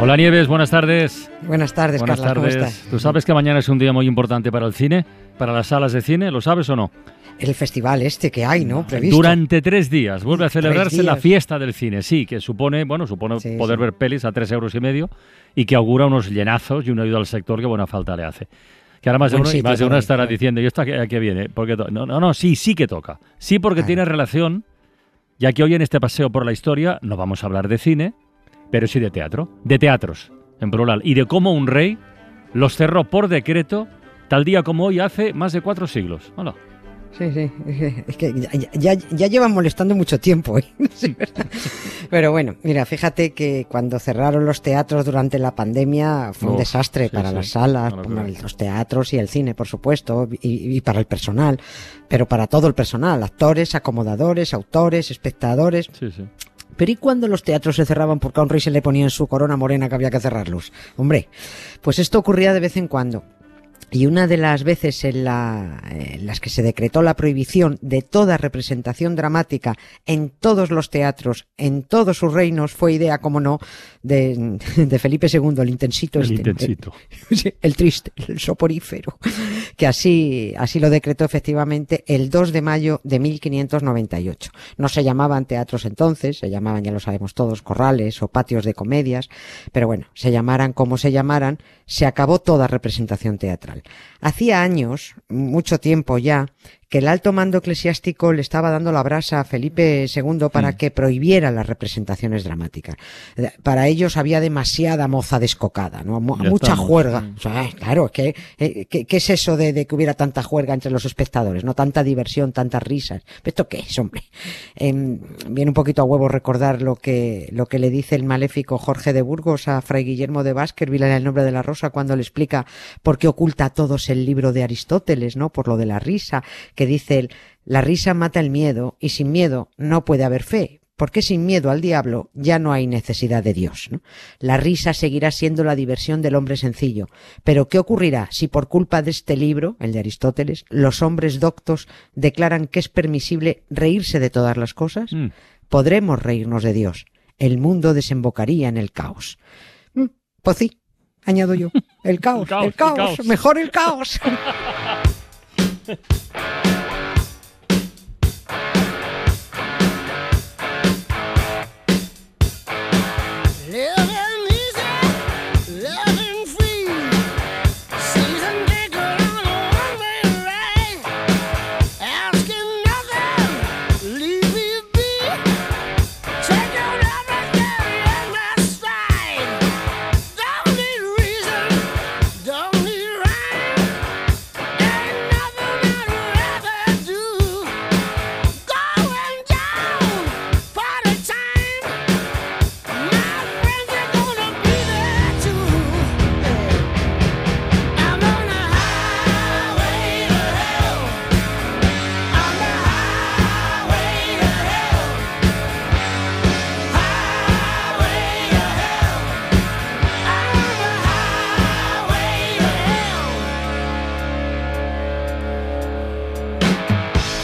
Hola Nieves, buenas tardes. Buenas tardes, buenas Carla, ¿cómo estás? ¿Tú sabes que mañana es un día muy importante para el cine, para las salas de cine? ¿Lo sabes o no? El festival este que hay, ¿no? Previsto. Durante tres días vuelve a celebrarse la fiesta del cine, sí, que supone, bueno, supone Sí, poder sí. ver pelis a tres euros y medio y que augura unos llenazos y una ayuda al sector que buena falta le hace. Que ahora más de uno, y sitio más de uno para ir, estará claro. diciendo, ¿y esto a qué, viene? Porque no, no, no, sí, sí que toca. Sí, porque Claro. tiene relación, ya que hoy en este paseo por la historia no vamos a hablar de cine, pero sí de teatro, de teatros, en plural, y de cómo un rey los cerró por decreto tal día como hoy hace más de cuatro siglos. Hola. Sí, sí. Es que ya, ya, ya llevan molestando mucho tiempo. ¿eh? Sí, ¿verdad? Pero bueno, mira, fíjate que cuando cerraron los teatros durante la pandemia fue un desastre sí, para sí, las salas, para los teatros y el cine, por supuesto, y, y para el personal, pero para todo el personal, actores, acomodadores, autores, espectadores. Pero ¿y cuando los teatros se cerraban porque a un rey se le ponía en su corona morena que había que cerrarlos? Hombre, pues esto ocurría de vez en cuando. Y una de las veces en, la- en las que se decretó la prohibición de toda representación dramática en todos los teatros, en todos sus reinos, fue idea, como no, de, de Felipe II, el intensito El este, intensito. Sí, el triste, el soporífero, que así, así lo decretó efectivamente el 2 de mayo de 1598. No se llamaban teatros entonces, se llamaban, ya lo sabemos todos, corrales o patios de comedias, pero bueno, se llamaran como se llamaran, se acabó toda representación teatral. Hacía años, mucho tiempo ya, que el alto mando eclesiástico le estaba dando la brasa a Felipe II para que prohibiera las representaciones dramáticas. Eh, Para ellos había demasiada moza descocada, ¿no? Ya mucha estamos. juerga. Mm. O sea, eh, claro, es que, eh, ¿qué, qué es eso de, de que hubiera tanta juerga entre los espectadores? No tanta diversión, tantas risas. ¿Esto qué es, hombre? Em, viene un poquito a huevo recordar lo que, lo que le dice el maléfico Jorge de Burgos a Fray Guillermo de Baskerville en el nombre de la rosa cuando le explica por qué oculta a todos el libro de Aristóteles, ¿no? Por lo de la risa, que dice él, la risa mata el miedo y sin miedo no puede haber fe. Porque sin miedo al diablo ya no hay necesidad de Dios. ¿no? La risa seguirá siendo la diversión del hombre sencillo. Pero ¿qué ocurrirá si por culpa de este libro, el de Aristóteles, los hombres doctos declaran que es permisible reírse de todas las cosas? Mm. Podremos reírnos de Dios. El mundo desembocaría en el caos. Mm, Pues sí, añado yo. El caos, caos, el caos, el caos. mejor el caos.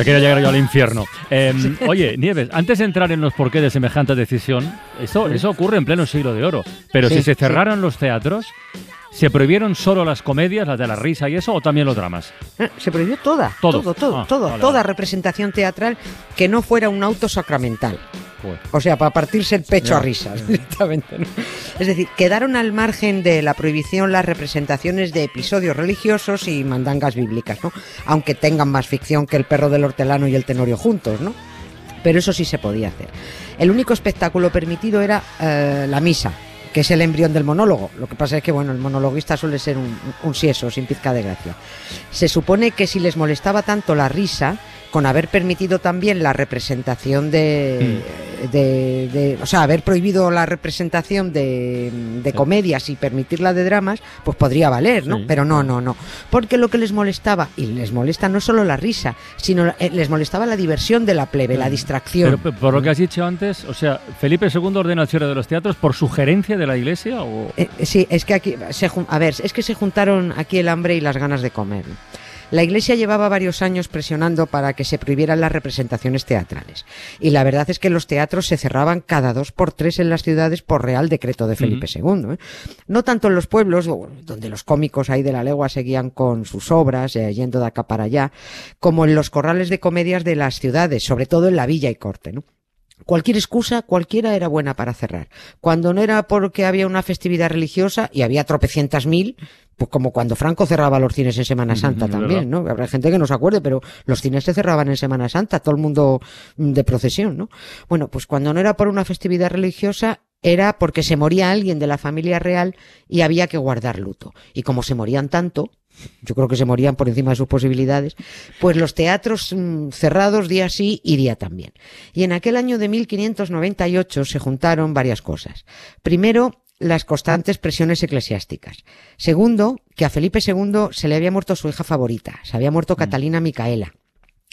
Yo quería llegar yo al infierno. Eh, Oye, Nieves, antes de entrar en los porqués de semejante decisión, eso, eso ocurre en pleno siglo de oro. Pero Sí, si se sí. cerraran los teatros, ¿se prohibieron solo las comedias, las de la risa y eso, o también los dramas? Eh, Se prohibió toda, Todo. todo, todo, Ah, todo, vale, toda vale. representación teatral que no fuera un auto sacramental. O sea, para partirse el pecho Ya, a risas, directamente. ¿no? Es decir, quedaron al margen de la prohibición las representaciones de episodios religiosos y mandangas bíblicas, ¿no? Aunque tengan más ficción que el perro del hortelano y el tenorio juntos, ¿no? Pero eso sí se podía hacer. El único espectáculo permitido era eh, la misa, que es el embrión del monólogo. Lo que pasa es que, bueno, el monologuista suele ser un, un sieso, sin pizca de gracia. Se supone que si les molestaba tanto la risa, con haber permitido también la representación de, de, de- o sea, haber prohibido la representación de, de comedias y permitirla de dramas, pues podría valer, ¿no? Sí. Pero no, no, no. Porque lo que les molestaba, y les molesta no solo la risa, sino eh, les molestaba la diversión de la plebe, la distracción. Pero por lo que has dicho antes, o sea, Felipe II ordena el cierre de los teatros por sugerencia de la Iglesia o Eh, sí, es que aquí se a ver, es que se juntaron aquí el hambre y las ganas de comer. La Iglesia llevaba varios años presionando para que se prohibieran las representaciones teatrales. Y la verdad es que los teatros se cerraban cada dos por tres en las ciudades por real decreto de Felipe II. ¿eh? No tanto en los pueblos, donde los cómicos ahí de la legua seguían con sus obras, eh, yendo de acá para allá, como en los corrales de comedias de las ciudades, sobre todo en la villa y corte. ¿no? Cualquier excusa, cualquiera era buena para cerrar. Cuando no era porque había una festividad religiosa y había tropecientas mil, pues como cuando Franco cerraba los cines en Semana Santa también, ¿no? Habrá gente que no se acuerde, pero los cines se cerraban en Semana Santa, todo el mundo mm, de procesión, ¿no? Bueno, pues cuando no era por una festividad religiosa, era porque se moría alguien de la familia real y había que guardar luto. Y como se morían tanto, yo creo que se morían por encima de sus posibilidades, pues los teatros mm, cerrados día sí y día también. Y en aquel año de 1598 se juntaron varias cosas. Primero, las constantes presiones eclesiásticas. Segundo, que a Felipe II se le había muerto su hija favorita, se había muerto Catalina Micaela.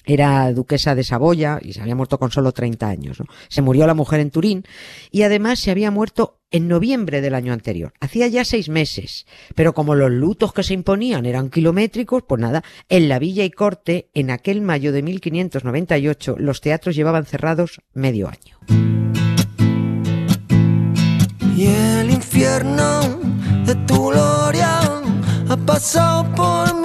Era duquesa de Saboya y se había muerto con solo 30 años. Se murió la mujer en Turín y además se había muerto en noviembre del año anterior. Hacía ya seis meses. Pero como los lutos que se imponían eran kilométricos, pues nada, en la villa y corte, en aquel mayo de 1598, los teatros llevaban cerrados medio año. Y el infierno de tu ha pasado por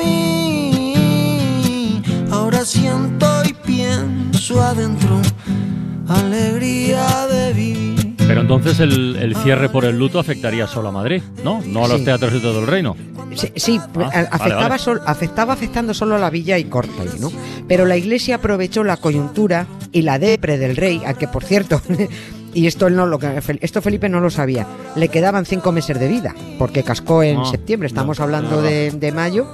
alegría de vivir. Pero entonces el, el cierre por el luto afectaría solo a Madrid, ¿no? No a los Sí. teatros de todo el reino. Sí, sí, Ah, vale, afectaba, vale. sol- afectaba afectando solo a la villa y corte, ¿no? Pero la iglesia aprovechó la coyuntura y la depre del rey, a que por cierto, y esto él no lo esto Felipe no lo sabía, le quedaban cinco meses de vida, porque cascó en Ah, septiembre, estamos no, hablando de mayo.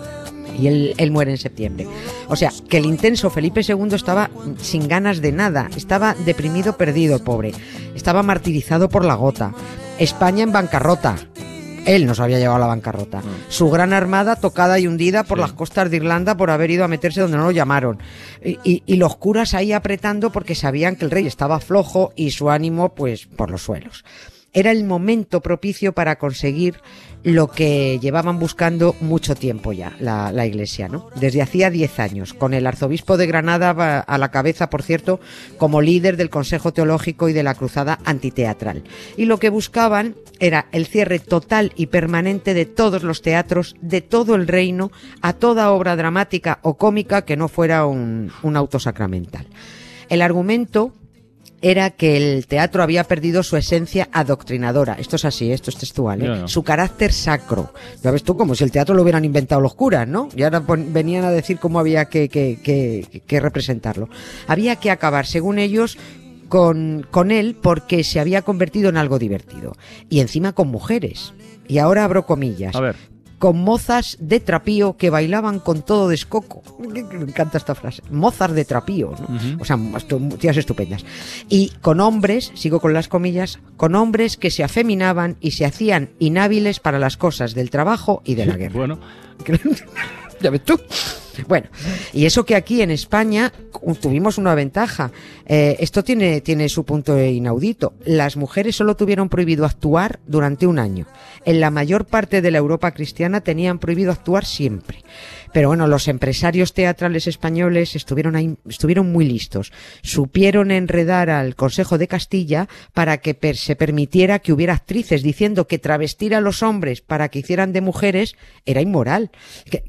Y él, él muere en septiembre. O sea, que el intenso Felipe II estaba sin ganas de nada, estaba deprimido, perdido, el pobre. Estaba martirizado por la gota. España en bancarrota. Él nos había llevado a la bancarrota. Su gran armada tocada y hundida por Sí. las costas de Irlanda por haber ido a meterse donde no lo llamaron. Y, y- y los curas ahí apretando porque sabían que el rey estaba flojo y su ánimo, pues, por los suelos. Era el momento propicio para conseguir lo que llevaban buscando mucho tiempo ya, la, iglesia, ¿no? Desde hacía 10 años, con el arzobispo de Granada a la cabeza, por cierto, como líder del Consejo Teológico y de la Cruzada Antiteatral. Y lo que buscaban era el cierre total y permanente de todos los teatros, de todo el reino, a toda obra dramática o cómica que no fuera un, un auto sacramental. El argumento era que el teatro había perdido su esencia adoctrinadora. Esto es así, esto es textual, ¿eh? Su carácter sacro. Ya ves tú, como si el teatro lo hubieran inventado los curas, ¿no? Y ahora venían a decir cómo había que, que- que- que representarlo. Había que acabar, según ellos, con, con él porque se había convertido en algo divertido. Y encima con mujeres. Y ahora abro comillas A ver, con mozas de trapío que bailaban con todo descoco. Me encanta esta frase. Mozas de trapío, ¿no? O sea, tías estupendas. Y con hombres, sigo con las comillas, con hombres que se afeminaban y se hacían inhábiles para las cosas del trabajo y de la guerra. bueno, ya ves tú. Bueno, y eso que aquí en España tuvimos una ventaja. Eh, esto tiene, tiene su punto inaudito. Las mujeres solo tuvieron prohibido actuar durante un año. En la mayor parte de la Europa cristiana tenían prohibido actuar siempre. Pero bueno, los empresarios teatrales españoles estuvieron ahí, estuvieron muy listos. Supieron enredar al Consejo de Castilla para que se permitiera que hubiera actrices diciendo que travestir a los hombres para que hicieran de mujeres era inmoral.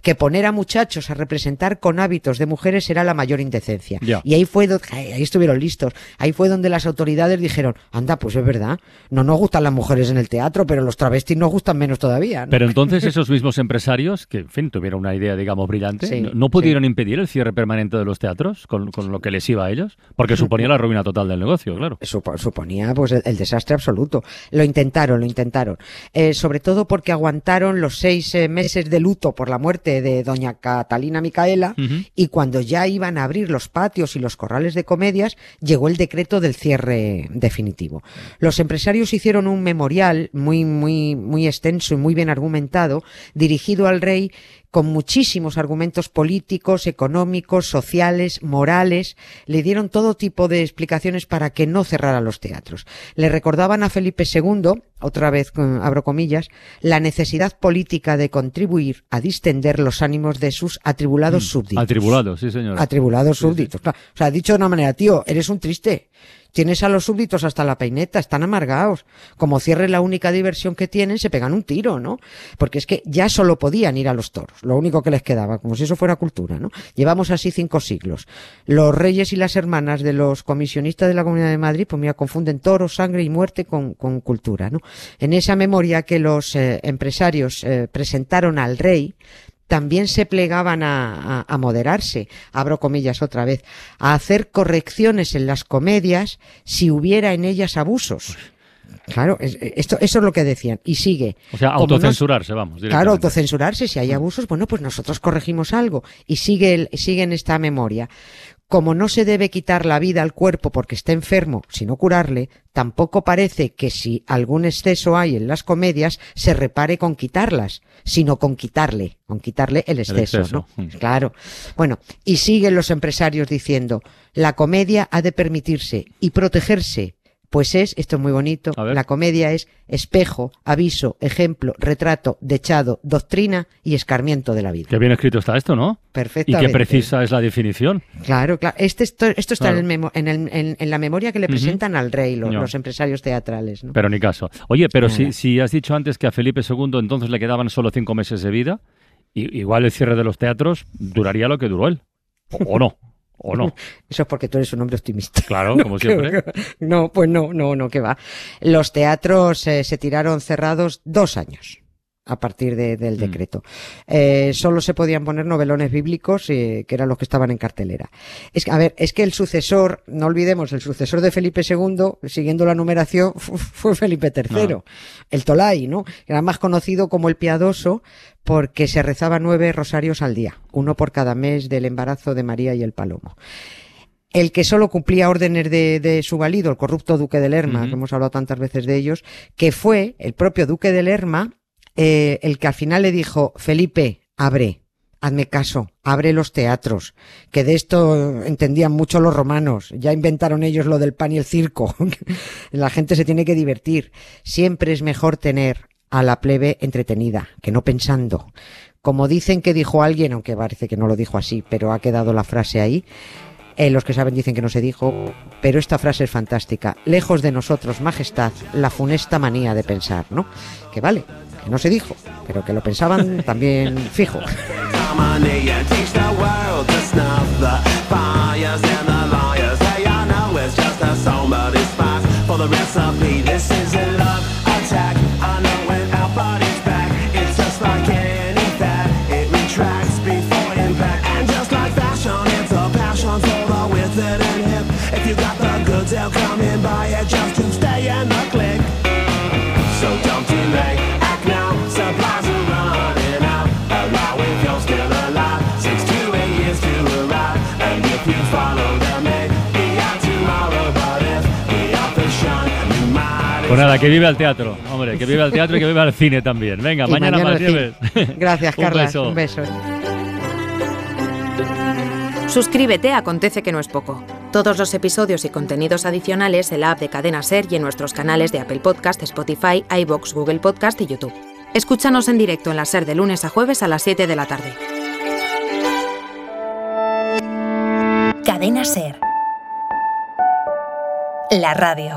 Que poner a muchachos a representar con hábitos de mujeres era la mayor indecencia. Y ahí fue, do- ahí estuvieron listos. Ahí fue donde las autoridades dijeron, anda, pues es verdad, no nos gustan las mujeres en el teatro, pero los travestis nos gustan menos todavía. ¿no? pero entonces esos mismos empresarios, que en fin, tuvieron una idea, digamos, brillante, Sí, ¿no, no pudieron impedir el cierre permanente de los teatros con, con lo que les iba a ellos? Porque suponía la ruina total del negocio, claro. Supo- suponía pues el, el desastre absoluto. Lo intentaron, lo intentaron. Eh, sobre todo porque aguantaron los seis eh, meses de luto por la muerte de doña Catalina Micaela, y cuando ya iban a abrir los patios y los corrales de comedias, llegó el decreto del cierre definitivo. Los empresarios hicieron un memorial muy, muy, muy extenso y muy bien argumentado, dirigido al rey con muchísimos argumentos políticos, económicos, sociales, morales. Le dieron todo tipo de explicaciones para que no cerrara los teatros. Le recordaban a Felipe II, otra vez abro comillas, la necesidad política de contribuir a distender los ánimos de sus atribulados súbditos. Atribulado, sí, señor. Atribulados súbditos. claro. O sea, dicho de una manera, tío, eres un triste. Tienes a los súbditos hasta la peineta, están amargados. Como cierre la única diversión que tienen, se pegan un tiro, ¿no? Porque es que ya solo podían ir a los toros, lo único que les quedaba, como si eso fuera cultura, ¿no? Llevamos así cinco siglos. Los reyes y las hermanas de los comisionistas de la Comunidad de Madrid, pues mira, confunden toros, sangre y muerte con, con cultura, ¿no? En esa memoria que los eh, empresarios eh, presentaron al rey, también se plegaban a, a- a moderarse, abro comillas otra vez, a hacer correcciones en las comedias si hubiera en ellas abusos. Claro, es- esto, eso es lo que decían. Y sigue. O sea, autocensurarse, vamos. Claro, autocensurarse. Si hay abusos, bueno, pues nosotros corregimos algo. Y sigue, el- sigue en esta memoria. Como no se debe quitar la vida al cuerpo porque está enfermo, sino curarle, tampoco parece que si algún exceso hay en las comedias, se repare con quitarlas, sino con quitarle, con quitarle el exceso, exceso, ¿no? mm. Claro. Bueno, y siguen los empresarios diciendo, la comedia ha de permitirse y protegerse, pues es, esto es muy bonito, la comedia es espejo, aviso, ejemplo, retrato, dechado, doctrina y escarmiento de la vida. Qué bien escrito está esto, ¿no? Y Perfectamente. qué precisa es la definición. Claro, claro. Este, esto, esto está Claro. en, el en, el- en- en la memoria que le presentan al rey, los empresarios teatrales. ¿no? Pero ni caso. Oye, pero si, Nada. si has dicho antes que a Felipe II entonces le quedaban solo cinco meses de vida, igual el cierre de los teatros duraría lo que duró él. O no. O no. Eso es porque tú eres un hombre optimista. Claro, como que- siempre. No, pues no, no, no, que va. Los teatros eh, se tiraron cerrados dos años a partir de- del Mm. decreto. Eh, solo se podían poner novelones bíblicos, eh, que eran los que estaban en cartelera. Es que, a ver, es que el sucesor, no olvidemos, el sucesor de Felipe II, siguiendo la numeración, fu- fue Felipe III, el Tolai, ¿no? Era más conocido como el piadoso porque se rezaba nueve rosarios al día, uno por cada mes del embarazo de María y el Palomo el que solo cumplía órdenes de, de su valido, el corrupto duque de Lerma, que hemos hablado tantas veces de ellos, que fue el propio duque de Lerma eh, el que al final le dijo, Felipe, abre, hazme caso, abre los teatros, que de esto entendían mucho los romanos, ya inventaron ellos lo del pan y el circo, la gente se tiene que divertir, siempre es mejor tener a la plebe entretenida, que no pensando. Como dicen que dijo alguien, aunque parece que no lo dijo así, pero ha quedado la frase ahí, eh, los que saben dicen que no se dijo, pero esta frase es fantástica. Lejos de nosotros, majestad, la funesta manía de pensar, ¿no? Que vale, que no se dijo, pero que lo pensaban también fijo. Pues nada, que vive al teatro. Hombre, que vive al teatro y que vive al cine también. Venga, Y mañana, más sí. nieves. Gracias, Un Carla. beso. Un beso. Suscríbete Acontece que no es poco. Todos los episodios y contenidos adicionales en la app de Cadena Ser y en nuestros canales de Apple Podcast, Spotify, iBox, Google Podcast y YouTube. Escúchanos en directo en la Ser de lunes a jueves a las 7 de la tarde. Cadena Ser. La radio.